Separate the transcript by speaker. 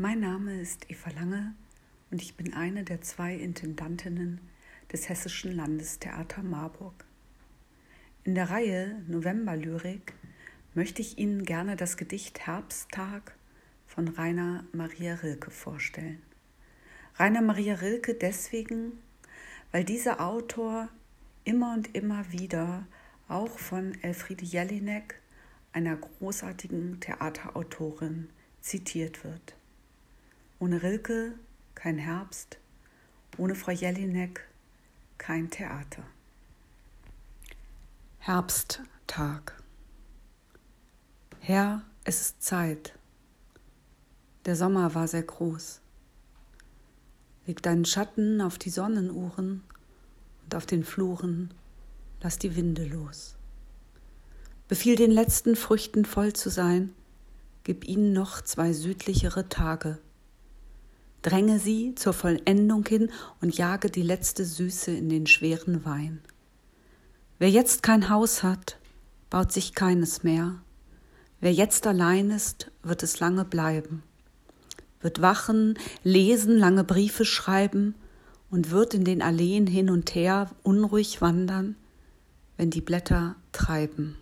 Speaker 1: Mein Name ist Eva Lange und ich bin eine der zwei Intendantinnen des Hessischen Landestheater Marburg. In der Reihe Novemberlyrik möchte ich Ihnen gerne das Gedicht Herbsttag von Rainer Maria Rilke vorstellen. Rainer Maria Rilke deswegen, weil dieser Autor immer und immer wieder auch von Elfriede Jelinek, einer großartigen Theaterautorin, zitiert wird. Ohne Rilke kein Herbst, ohne Frau Jelinek kein Theater.
Speaker 2: Herbsttag. Herr, es ist Zeit. Der Sommer war sehr groß. Leg deinen Schatten auf die Sonnenuhren und auf den Fluren lass die Winde los. Befiehl den letzten Früchten voll zu sein, gib ihnen noch zwei südlichere Tage dränge sie zur Vollendung hin und jage die letzte Süße in den schweren Wein. Wer jetzt kein Haus hat, baut sich keines mehr. Wer jetzt allein ist, wird es lange bleiben, wird wachen, lesen, lange Briefe schreiben und wird in den Alleen hin und her unruhig wandern, wenn die Blätter treiben.